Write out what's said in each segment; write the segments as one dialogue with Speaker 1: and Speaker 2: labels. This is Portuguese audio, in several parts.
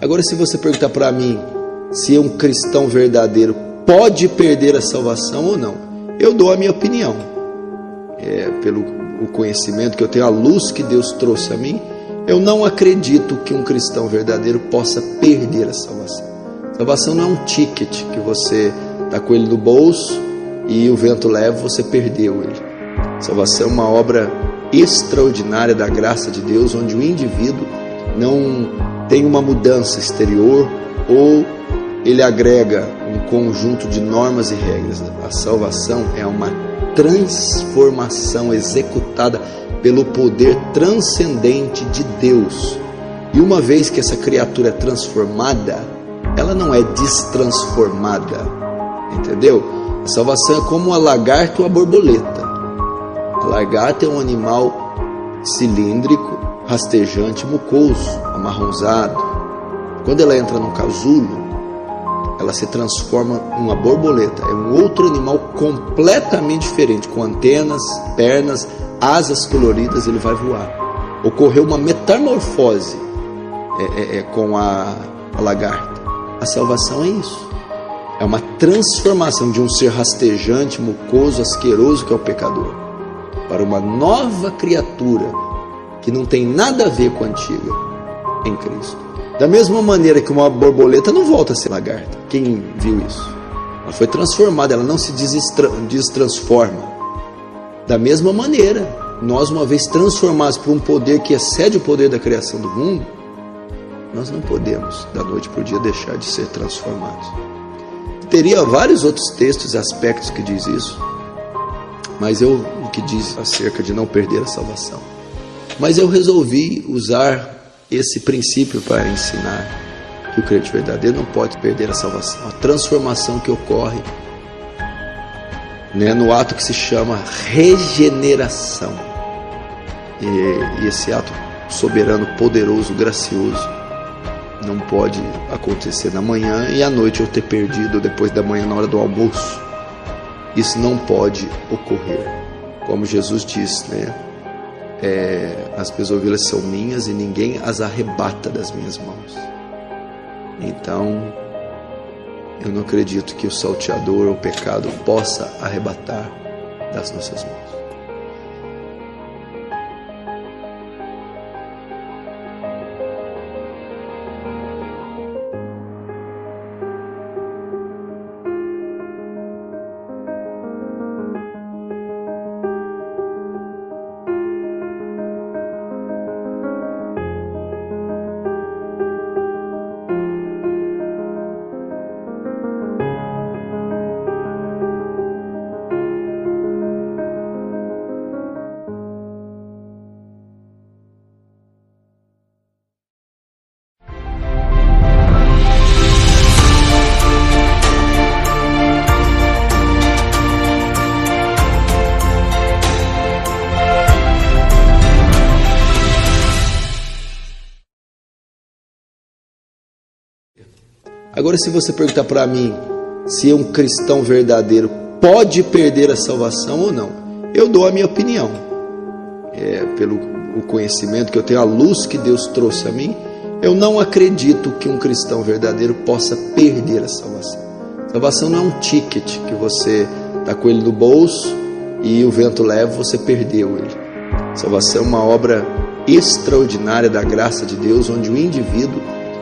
Speaker 1: Agora, se você perguntar para mim se um cristão verdadeiro pode perder a salvação ou não, eu dou a minha opinião. É, pelo o conhecimento que eu tenho, a luz que Deus trouxe a mim, eu não acredito que um cristão verdadeiro possa perder a salvação. Salvação não é um ticket que você está com ele no bolso e o vento leva, você perdeu ele. Salvação é uma obra extraordinária da graça de Deus, onde o indivíduo não tem uma mudança exterior ou ele agrega um conjunto de normas e regras. A salvação é uma transformação executada pelo poder transcendente de Deus. E uma vez que essa criatura é transformada, ela não é destransformada. Entendeu? A salvação é como a lagarta ou a borboleta. A lagarta é um animal cilíndrico, rastejante, mucoso, amarronzado. Quando ela entra no casulo, ela se transforma em uma borboleta. É um outro animal completamente diferente, com antenas, pernas, asas coloridas, ele vai voar. Ocorreu uma metamorfose é, é, é, com a, a lagarta. A salvação é isso. É uma transformação de um ser rastejante, mucoso, asqueroso que é o pecador, para uma nova criatura que não tem nada a ver com a antiga em Cristo. Da mesma maneira que uma borboleta não volta a ser lagarta. Quem viu isso? Ela foi transformada, ela não se destransforma. Da mesma maneira, nós, uma vez transformados por um poder que excede o poder da criação do mundo, nós não podemos, da noite para o dia, deixar de ser transformados. Teria vários outros textos e aspectos que diz isso, mas eu o que diz acerca de não perder a salvação. Mas eu resolvi usar esse princípio para ensinar que o crente verdadeiro não pode perder a salvação, a transformação que ocorre né, no ato que se chama regeneração. E, e esse ato soberano, poderoso, gracioso, não pode acontecer na manhã e à noite eu ter perdido depois da manhã na hora do almoço. Isso não pode ocorrer. Como Jesus disse, né? É, as minhas ovelhas são minhas e ninguém as arrebata das minhas mãos. Então, eu não acredito que o salteador ou o pecado possa arrebatar das nossas mãos. Agora, se você perguntar para mim se um cristão verdadeiro pode perder a salvação ou não, eu dou a minha opinião. É, pelo o conhecimento que eu tenho, a luz que Deus trouxe a mim, eu não acredito que um cristão verdadeiro possa perder a salvação. Salvação não é um ticket que você está com ele no bolso e o vento leva, você perdeu ele. Salvação é uma obra extraordinária da graça de Deus, onde o indivíduo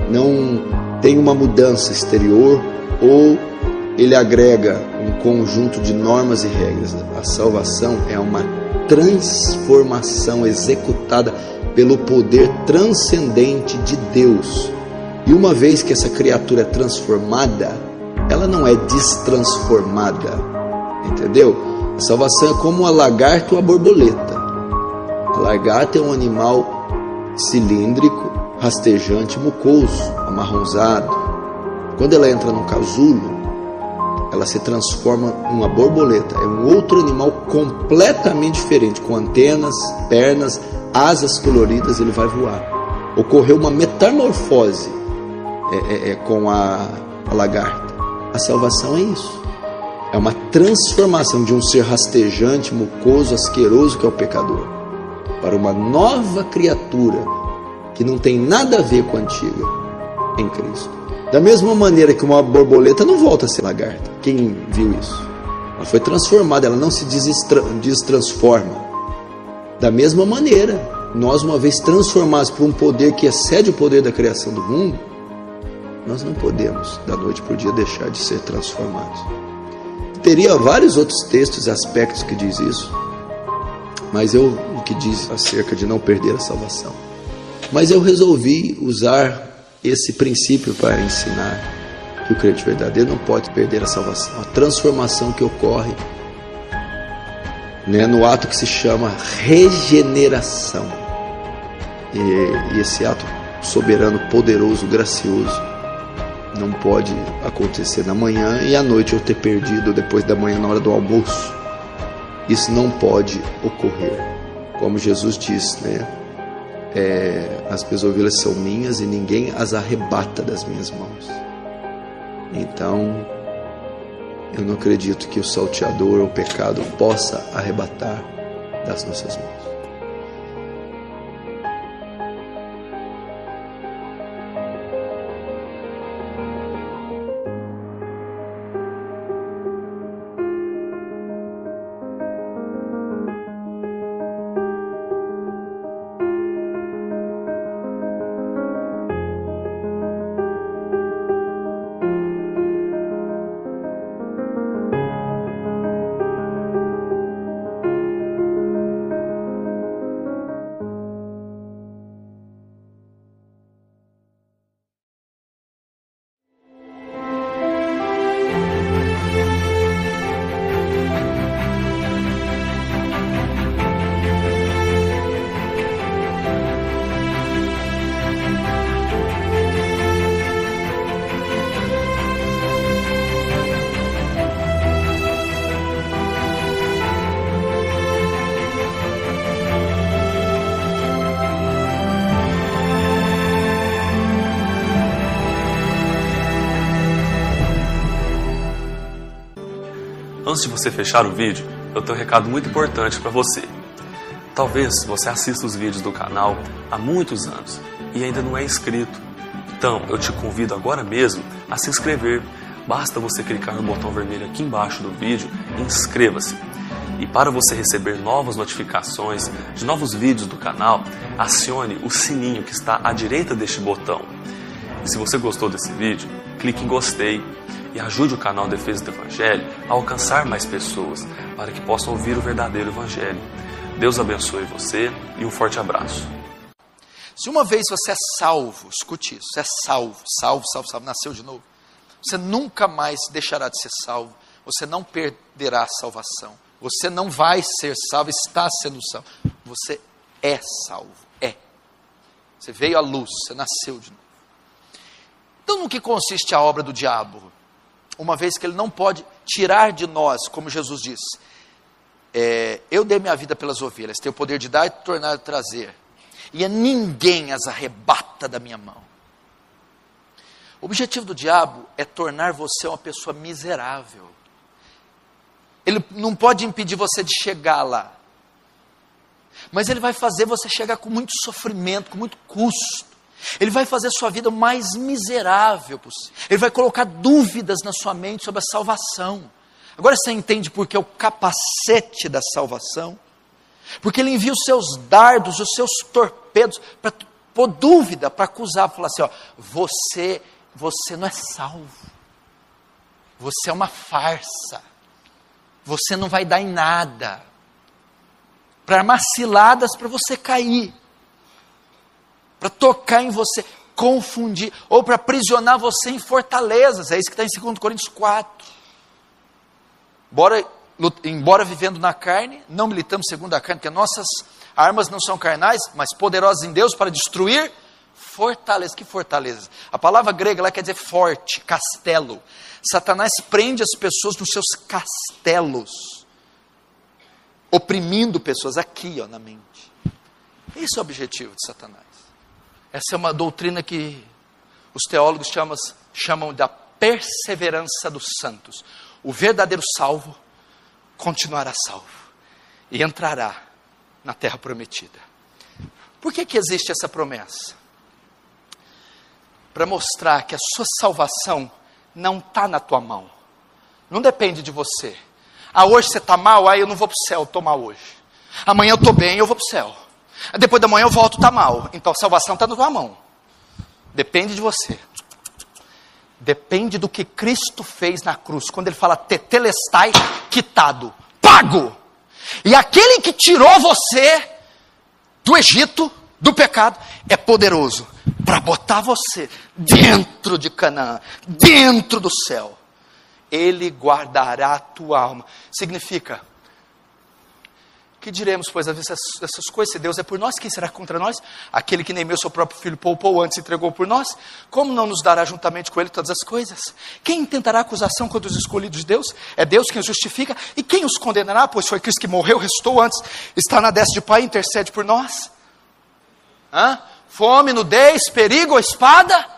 Speaker 1: não tem uma mudança exterior ou ele agrega um conjunto de normas e regras. A salvação é uma transformação executada pelo poder transcendente de Deus. E uma vez que essa criatura é transformada, ela não é destransformada. Entendeu? A salvação é como a lagarta ou a borboleta. A lagarta é um animal cilíndrico rastejante, mucoso, amarronzado. Quando ela entra no casulo, ela se transforma em uma borboleta. É um outro animal completamente diferente, com antenas, pernas, asas coloridas, ele vai voar. Ocorreu uma metamorfose é, é, é, com a, a lagarta. A salvação é isso. É uma transformação de um ser rastejante, mucoso, asqueroso que é o pecador, para uma nova criatura que não tem nada a ver com a antiga
Speaker 2: em Cristo. Da mesma maneira que uma borboleta não volta a ser lagarta. Quem viu isso? Ela foi transformada, ela não se destransforma. Da mesma maneira, nós, uma vez transformados por um poder que excede o poder da criação do mundo, nós não podemos, da noite para o dia, deixar de ser transformados. Teria vários outros textos e aspectos que diz isso, mas eu o que diz acerca de não perder a salvação. Mas eu resolvi usar esse princípio para ensinar que o crente verdadeiro não pode perder a salvação, a transformação que ocorre né, no ato que se chama regeneração. E, e esse ato soberano, poderoso, gracioso, não pode acontecer na manhã e à noite eu ter perdido depois da manhã na hora do almoço. Isso não pode ocorrer. Como Jesus disse, né? É, as minhas ovelhas são minhas e ninguém as arrebata das minhas mãos. Então, eu não acredito que o salteador ou o pecado possa arrebatar das nossas mãos.
Speaker 3: Antes de você fechar o vídeo, eu tenho um recado muito importante para você. Talvez você assista os vídeos do canal há muitos anos e ainda não é inscrito. Então, eu te convido agora mesmo a se inscrever. Basta você clicar no botão vermelho aqui embaixo do vídeo e inscreva-se. E para você receber novas notificações de novos vídeos do canal, acione o sininho que está à direita deste botão. E se você gostou desse vídeo, clique em gostei e ajude o canal Defesa do Evangelho a alcançar mais pessoas para que possam ouvir o verdadeiro Evangelho. Deus abençoe você e um forte abraço.
Speaker 1: Se uma vez você é salvo, escute isso, é salvo, salvo, salvo, salvo, nasceu de novo, você nunca mais deixará de ser salvo, você não perderá a salvação, você não vai ser salvo, está sendo salvo, você é salvo, é. Você veio à luz, você nasceu de novo. Então, no que consiste a obra do diabo? Uma vez que ele não pode tirar de nós, como Jesus disse. É, eu dei minha vida pelas ovelhas, tenho o poder de dar e tornar e trazer, e ninguém as arrebata da minha mão. O objetivo do diabo é tornar você uma pessoa miserável. Ele não pode impedir você de chegar lá, mas ele vai fazer você chegar com muito sofrimento, com muito custo. Ele vai fazer a sua vida o mais miserável possível. Ele vai colocar dúvidas na sua mente sobre a salvação. Agora você entende por que é o capacete da salvação? Porque ele envia os seus dardos, os seus torpedos para pôr dúvida, para acusar, para falar assim: ó, você, você não é salvo. Você é uma farsa. Você não vai dar em nada. Para armar ciladas para você cair para tocar em você, confundir, ou para aprisionar você em fortalezas. É isso que está em 2 Coríntios 4. Embora, embora vivendo na carne, não militamos segundo a carne, porque nossas armas não são carnais, mas poderosas em Deus para destruir fortalezas. Que fortalezas? A palavra grega lá quer dizer forte, castelo. Satanás prende as pessoas nos seus castelos, oprimindo pessoas aqui ó, na mente. Esse é o objetivo de Satanás. Essa é uma doutrina que os teólogos chamam, chamam da perseverança dos santos. O verdadeiro salvo continuará salvo e entrará na terra prometida. Por que, que existe essa promessa? para mostrar que a sua salvação não está na tua mão. Não depende de você. Ah, hoje você está mal, aí eu não vou para o céu, estou mal hoje. Amanhã eu estou bem, eu vou para o céu. Depois da manhã eu volto, está mal. Então a salvação está na tua mão. Depende de você. Depende do que Cristo fez na cruz. Quando ele fala tetelestai, quitado, pago. E aquele que tirou você do Egito, do pecado, é poderoso para botar você dentro de Canaã, dentro do céu. Ele guardará a tua alma. Significa, que diremos, pois, essas, essas coisas? Se Deus é por nós, quem será contra nós? Aquele que nem meu seu próprio filho poupou antes entregou por nós? Como não nos dará juntamente com ele todas as coisas? Quem intentará acusação contra os escolhidos de Deus? É Deus quem os justifica. E quem os condenará? Pois foi Cristo que morreu, restou antes, está na destra de Pai intercede por nós. Hã? Fome, nudez, perigo espada?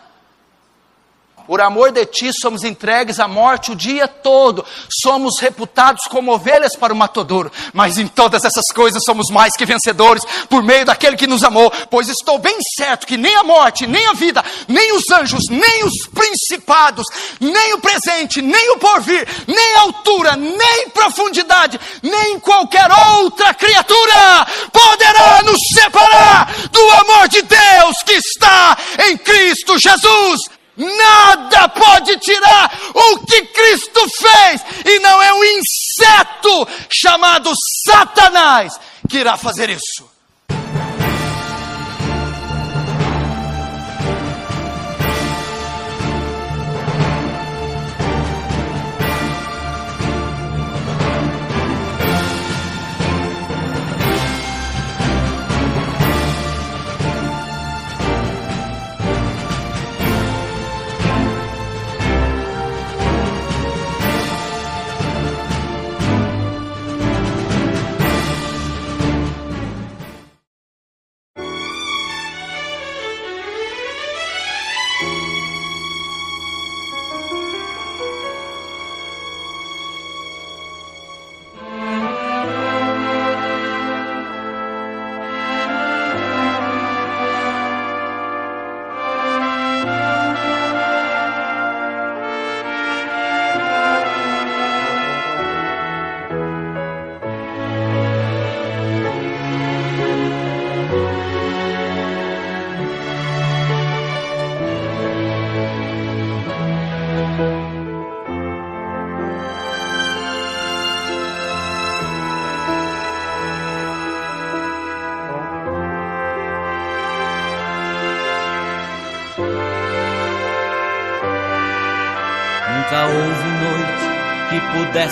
Speaker 1: Por amor de ti, somos entregues à morte o dia todo. Somos reputados como ovelhas para o matadouro. Mas em todas essas coisas somos mais que vencedores por meio daquele que nos amou. Pois estou bem certo que nem a morte, nem a vida, nem os anjos, nem os principados, nem o presente, nem o porvir, nem a altura, nem profundidade, nem qualquer outra criatura poderá nos separar do amor de Deus que está em Cristo Jesus Nada pode tirar o que Cristo fez, e não é um inseto chamado Satanás que irá fazer isso.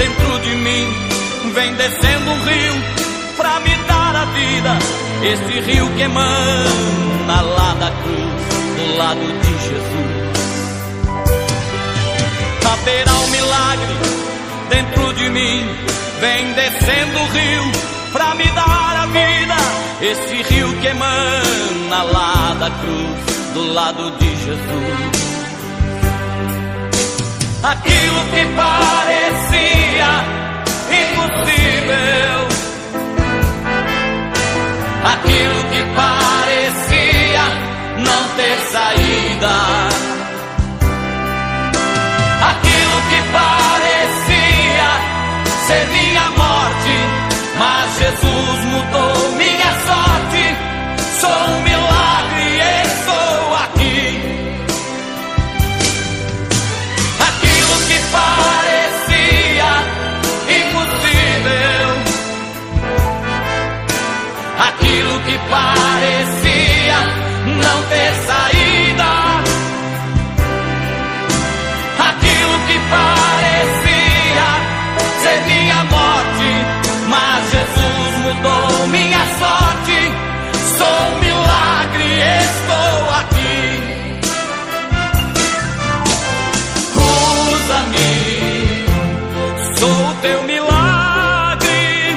Speaker 4: dentro de mim. Vem descendo um rio pra me dar a vida. Este rio que emana lá da cruz, do lado de Jesus. Haverá um milagre dentro de mim. Vem descendo o rio pra me dar a vida. Este rio que emana lá da cruz, do lado de Jesus aquilo que parecia impossível, aquilo que parecia não ter saída, aquilo que parecia ser minha morte, mas Jesus mudou minha sorte. Sou um milagre.
Speaker 5: teu milagre.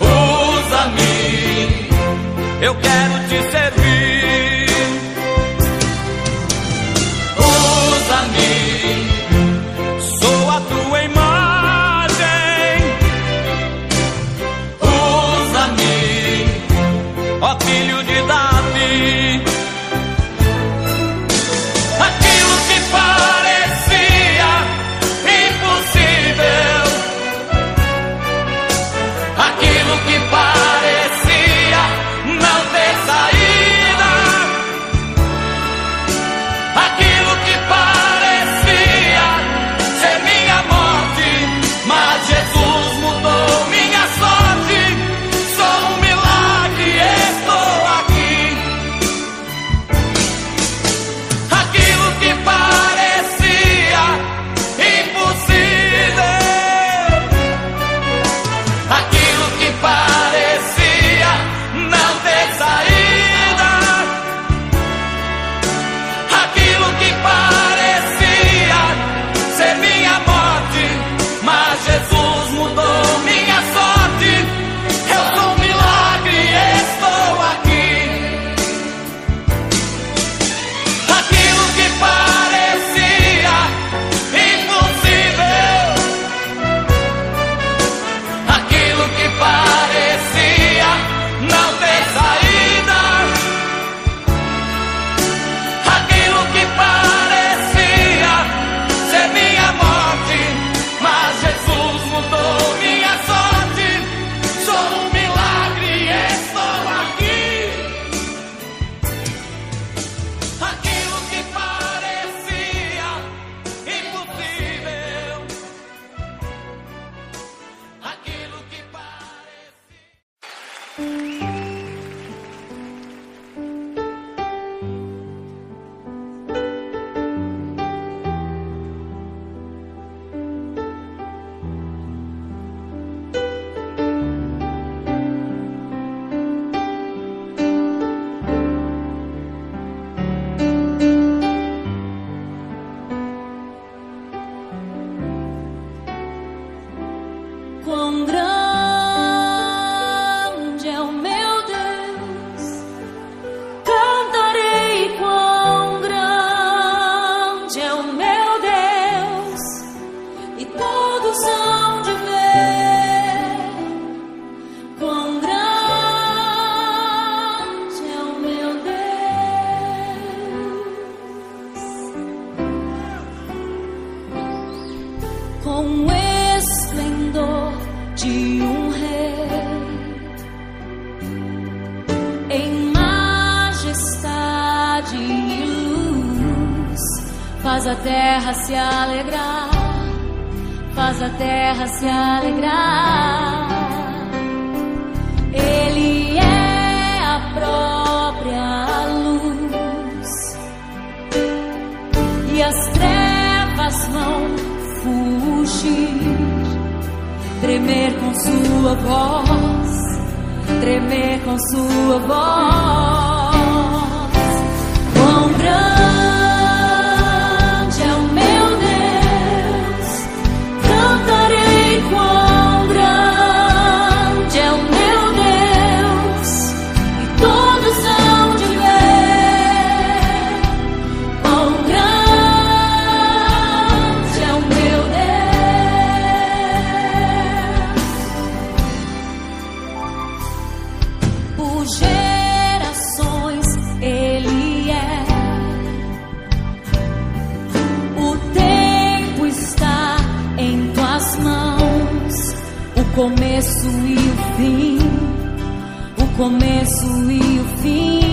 Speaker 5: Usa-me, eu
Speaker 6: quero te. sentir tremer com sua voz, tremer com sua voz. começo e o fim.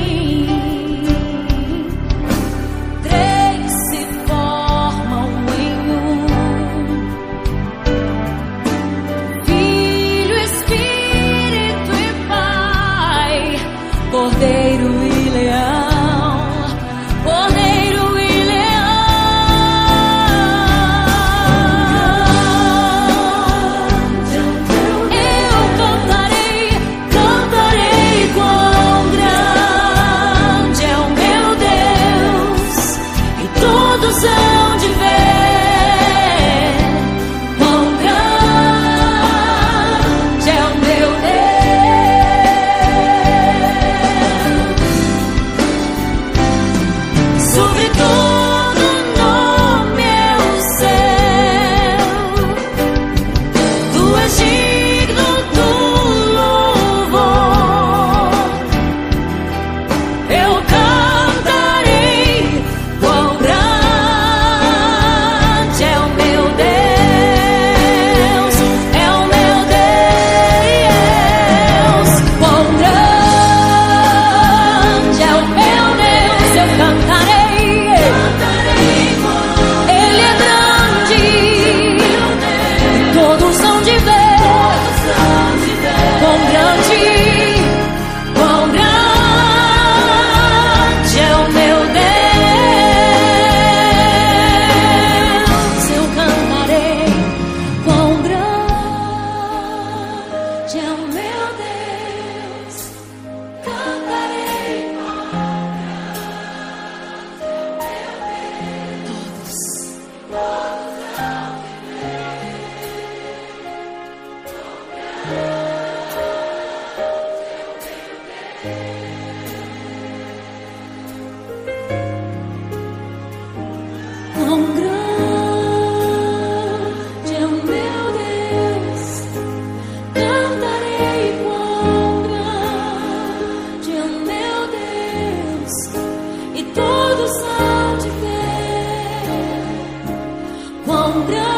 Speaker 4: 忘掉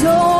Speaker 4: soy.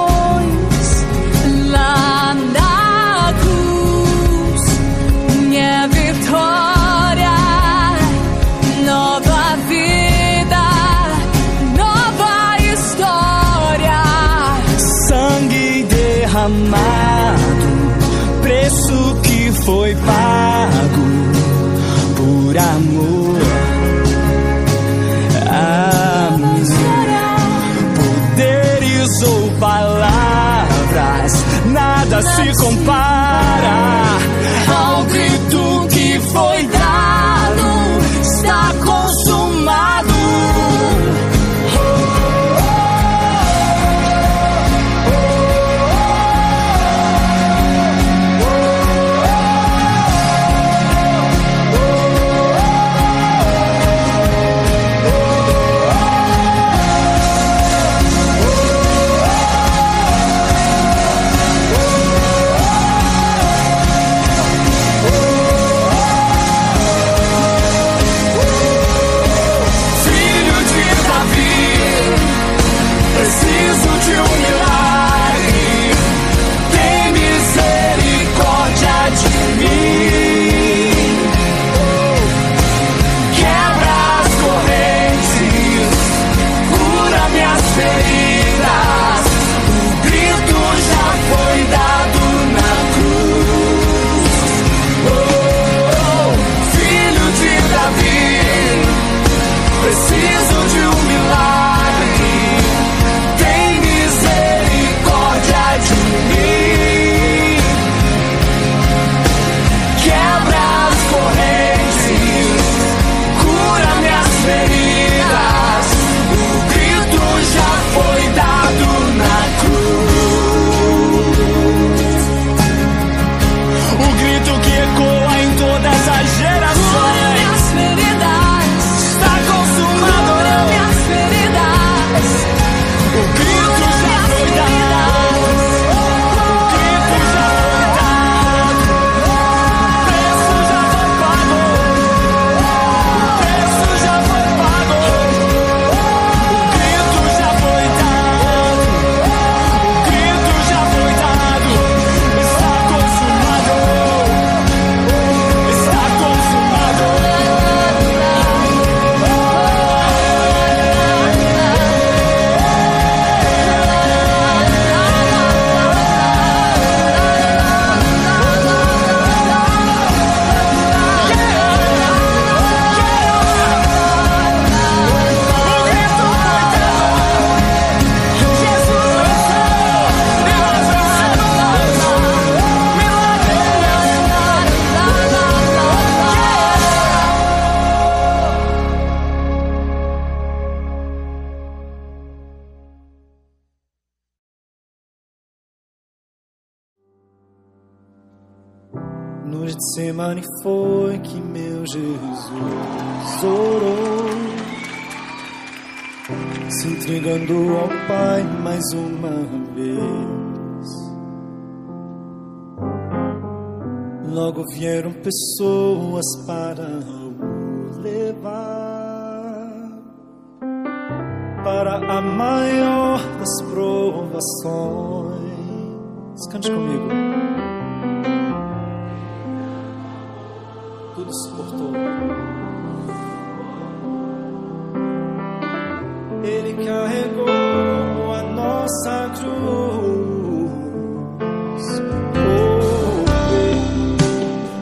Speaker 4: Getsemane foi que meu Jesus orou, se entregando ao Pai mais uma vez. Logo vieram pessoas para o levar para a maior das provações. Cante comigo. Suportou. Ele carregou a nossa cruz. Oh,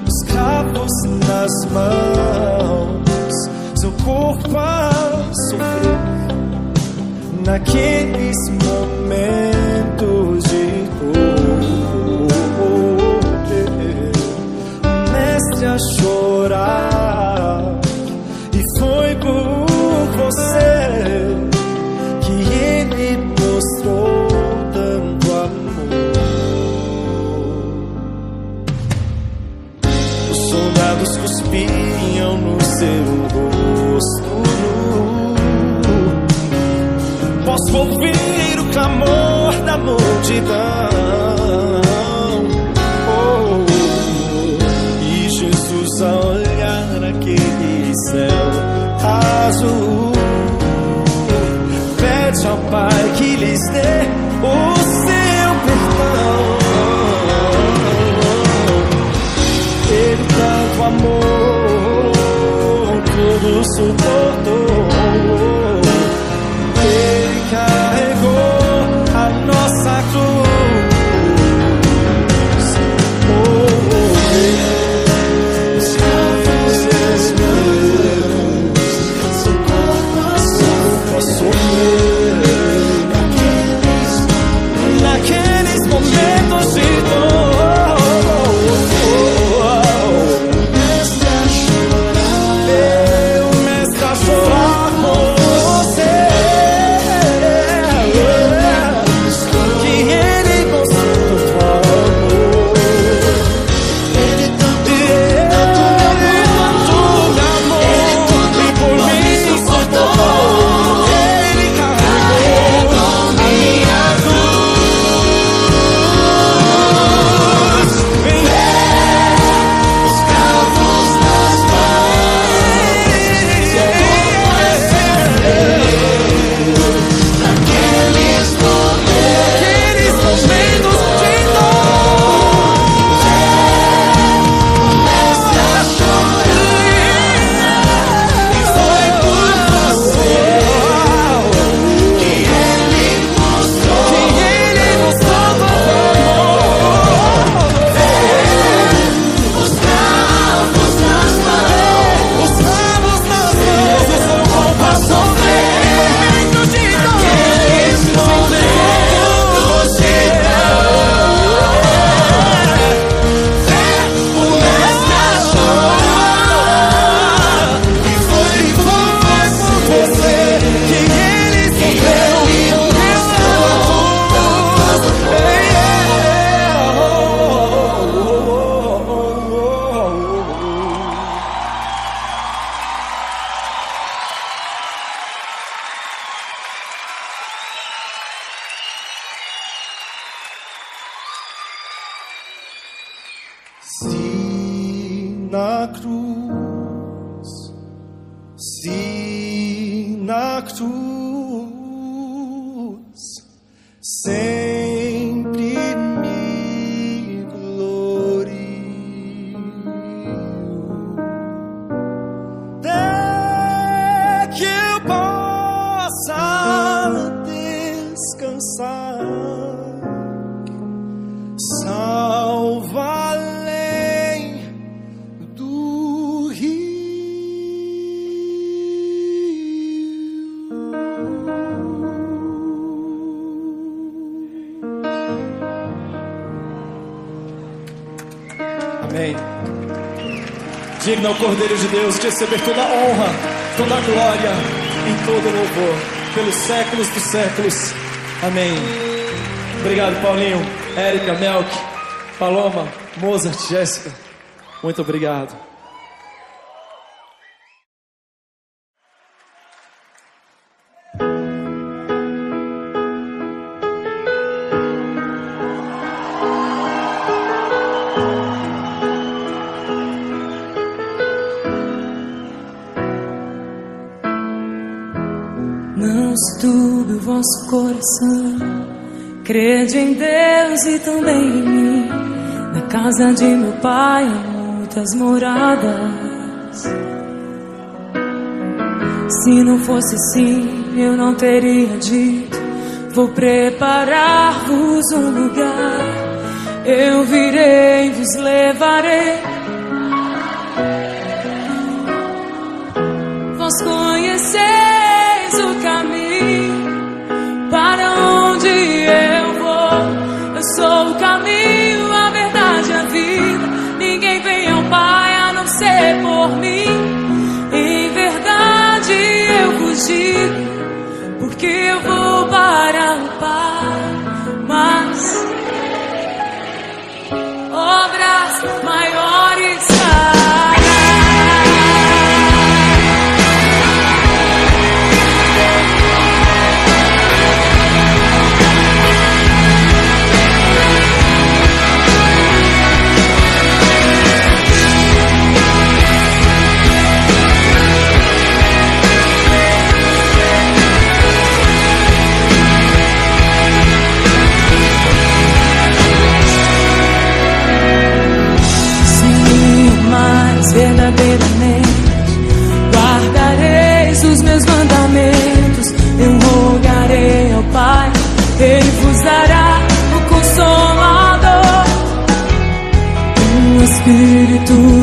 Speaker 4: os cravos nas mãos, seu corpo a sofrer naqueles momentos azul. Pede ao Pai que lhes dê o Deus, de receber toda a honra, toda a glória e todo o louvor, pelos séculos dos séculos. Amém. Obrigado, Paulinho, Érica, Melk, Paloma, Mozart, Jéssica. Muito obrigado.
Speaker 6: nosso coração. Crede em Deus e também em mim. Na casa de meu pai há muitas moradas. Se não fosse assim, eu não teria dito: Vou preparar-vos um lugar. Eu virei, vos levarei tudo.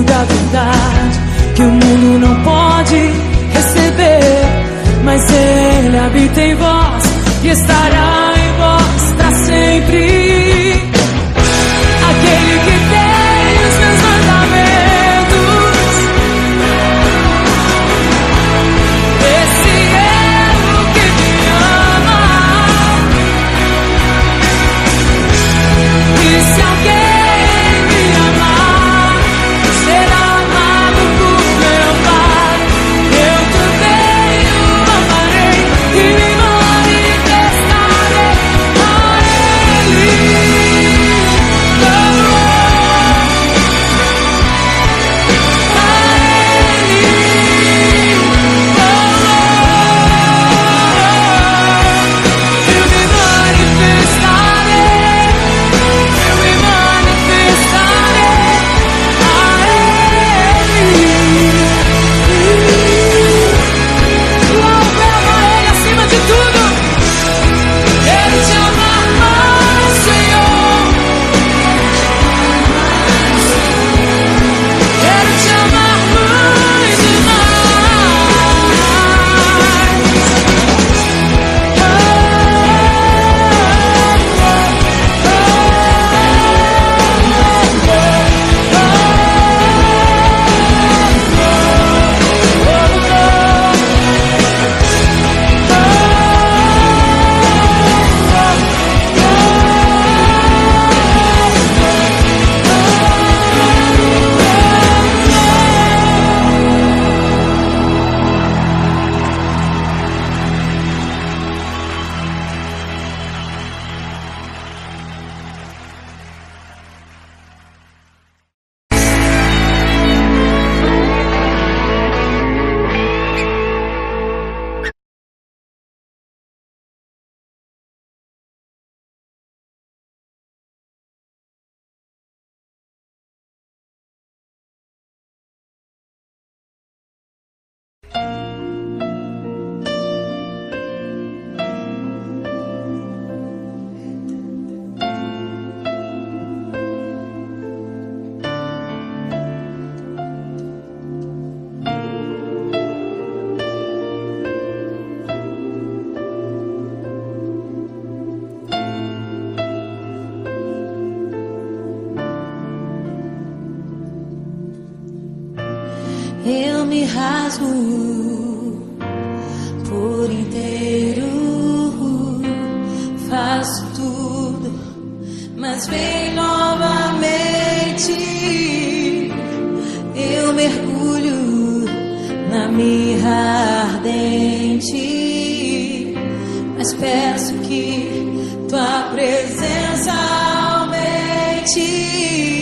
Speaker 6: Mas peço que tua presença aumente.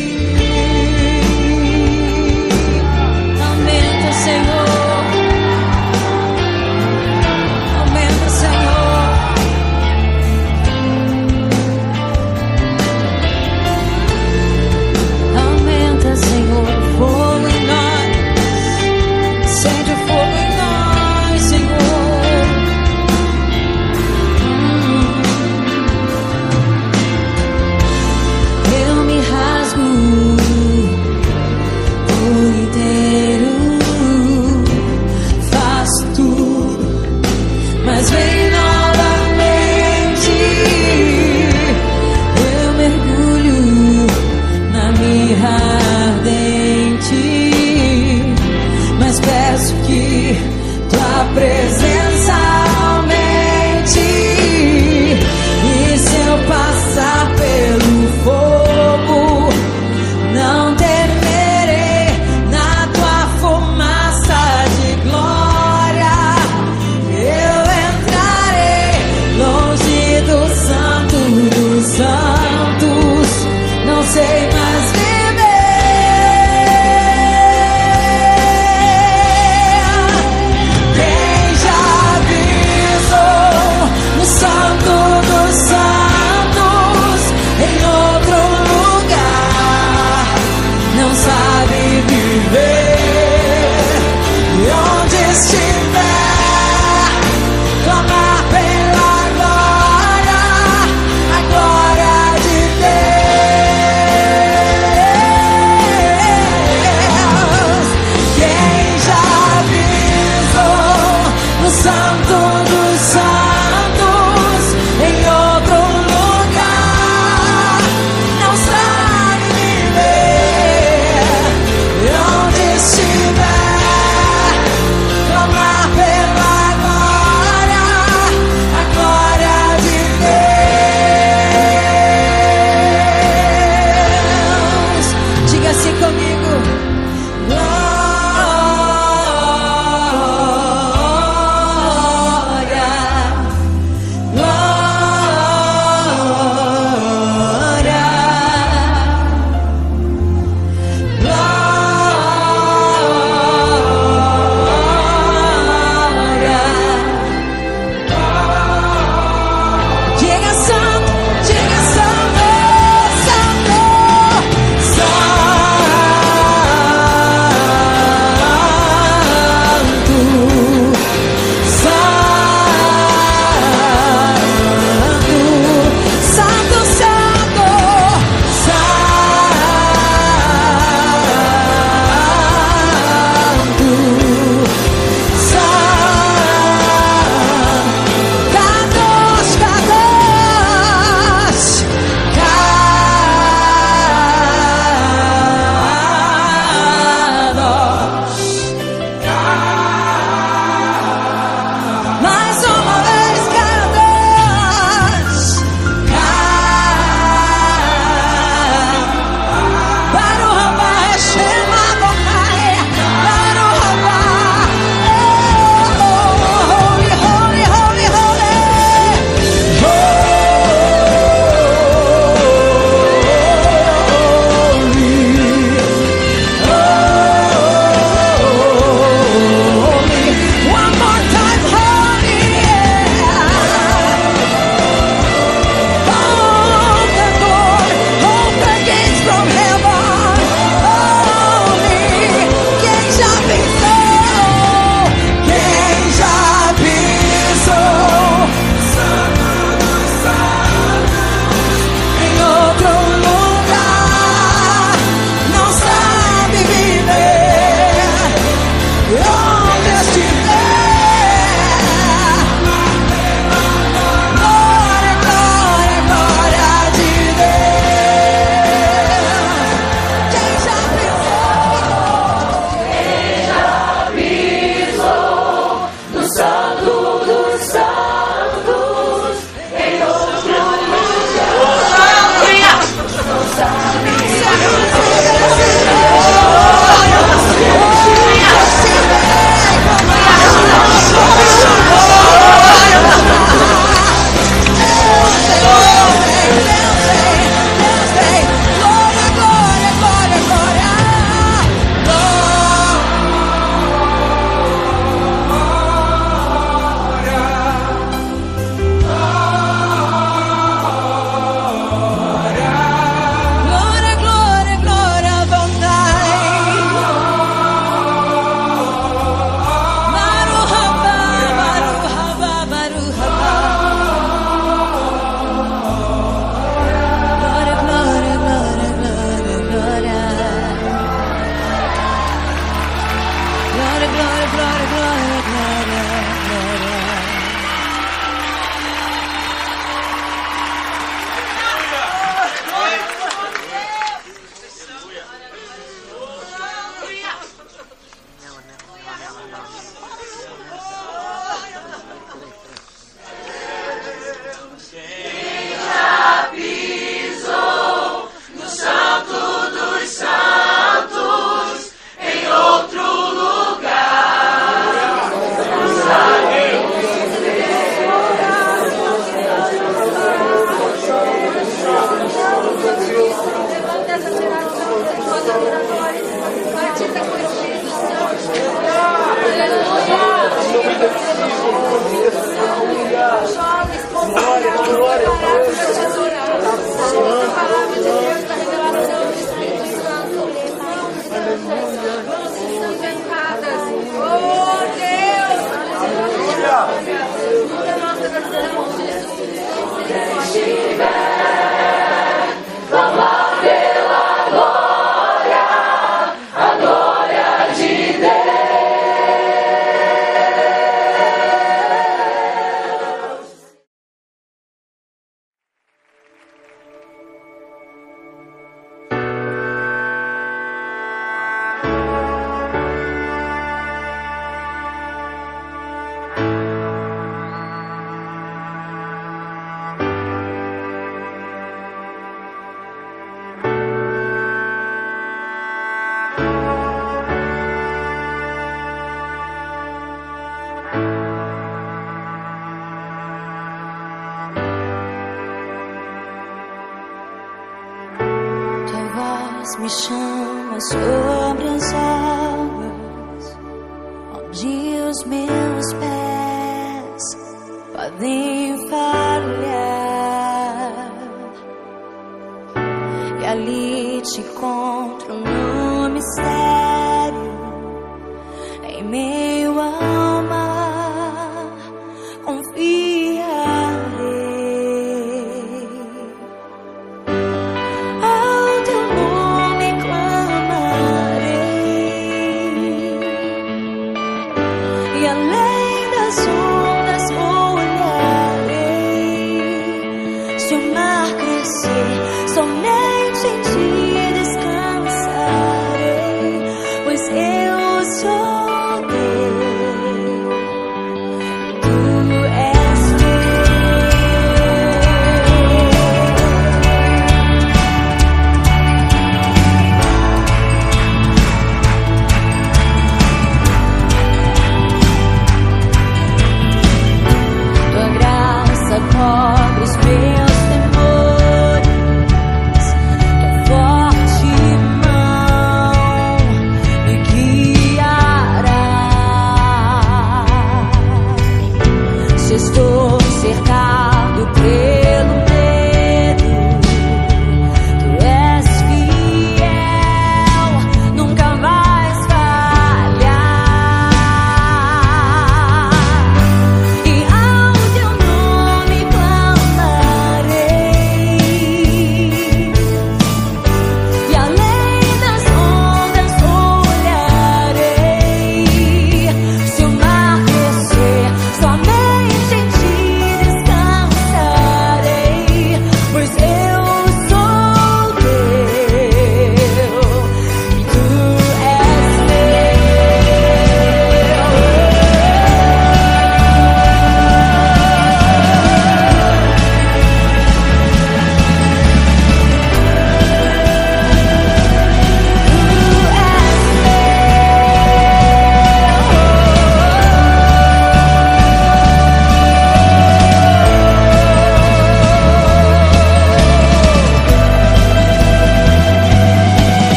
Speaker 6: Onde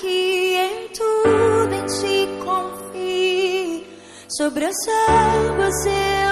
Speaker 6: que em tudo em ti confie sobre as águas eu